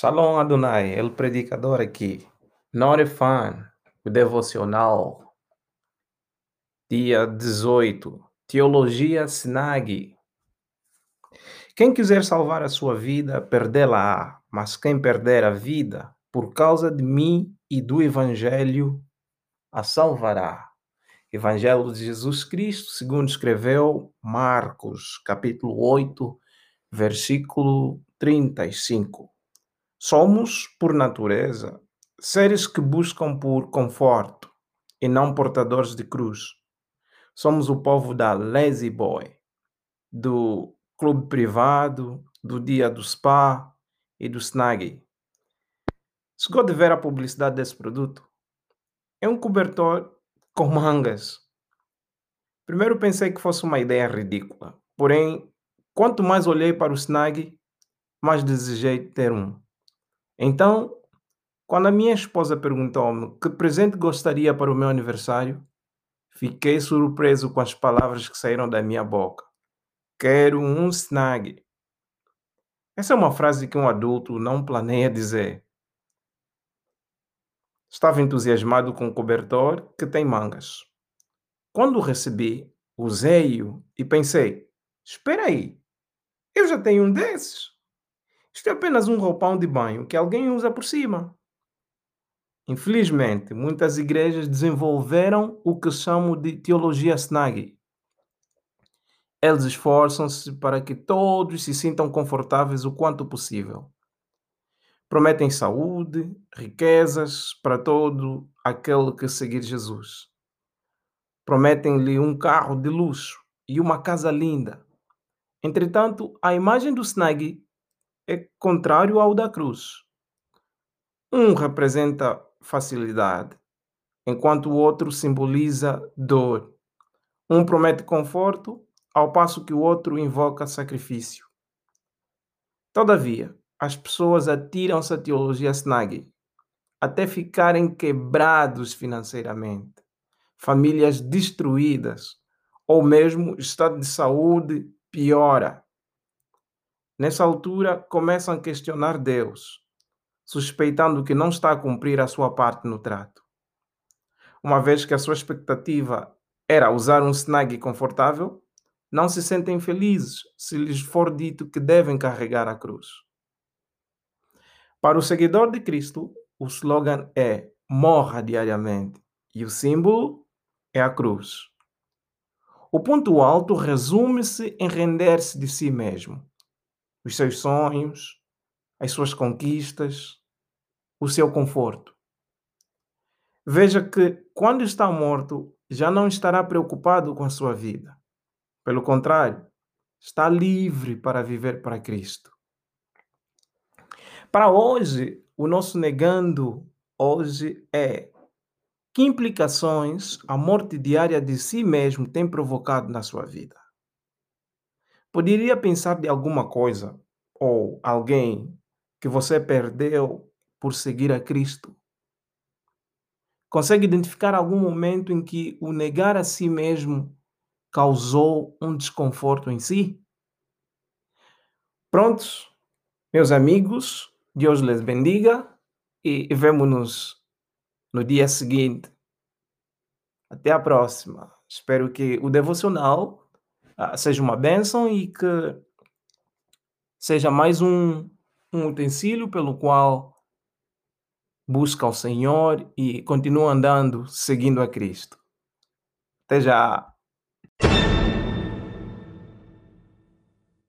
Shalom Adonai, el predicador aqui. Not a fan, o devocional. Dia 18. Teologia Snag. Quem quiser salvar a sua vida, perdê-la-á. Mas quem perder a vida, por causa de mim e do Evangelho, a salvará. Evangelho de Jesus Cristo, segundo escreveu Marcos, capítulo 8, versículo 35. Somos, por natureza, seres que buscam por conforto e não portadores de cruz. Somos o povo da lazy boy, do clube privado, do dia do spa e do snag. Chegou de ver a publicidade desse produto? É um cobertor com mangas. Primeiro pensei que fosse uma ideia ridícula, porém, quanto mais olhei para o snag, mais desejei ter um. Então, quando a minha esposa perguntou-me que presente gostaria para o meu aniversário, fiquei surpreso com as palavras que saíram da minha boca. Quero um snag. Essa é uma frase que um adulto não planeia dizer. Estava entusiasmado com o cobertor que tem mangas. Quando o recebi, usei-o e pensei: espera aí, eu já tenho um desses. Isto é apenas um roupão de banho que alguém usa por cima. Infelizmente, muitas igrejas desenvolveram o que chamo de teologia snag. Eles esforçam-se para que todos se sintam confortáveis o quanto possível prometem saúde, riquezas para todo aquele que seguir Jesus. Prometem-lhe um carro de luxo e uma casa linda. Entretanto, a imagem do Snag é contrário ao da cruz. Um representa facilidade, enquanto o outro simboliza dor. Um promete conforto, ao passo que o outro invoca sacrifício. Todavia, as pessoas atiram-se à teologia snag até ficarem quebrados financeiramente, famílias destruídas, ou mesmo estado de saúde piora. Nessa altura, começam a questionar Deus, suspeitando que não está a cumprir a sua parte no trato. Uma vez que a sua expectativa era usar um snag confortável, não se sentem felizes se lhes for dito que devem carregar a cruz. Para o seguidor de Cristo, o slogan é morra diariamente e o símbolo é a cruz. O ponto alto resume-se em render-se de si mesmo, os seus sonhos, as suas conquistas, o seu conforto. Veja que, quando está morto, já não estará preocupado com a sua vida. Pelo contrário, está livre para viver para Cristo. Para hoje, o nosso negando hoje é que implicações a morte diária de si mesmo tem provocado na sua vida? Poderia pensar de alguma coisa ou alguém que você perdeu por seguir a Cristo? Consegue identificar algum momento em que o negar a si mesmo causou um desconforto em si? Prontos, meus amigos, Deus les bendiga e vemo-nos no dia seguinte. Até a próxima. Espero que o devocional seja uma bênção e que seja mais um, um utensílio pelo qual busca o Senhor e continua andando seguindo a Cristo. Até já.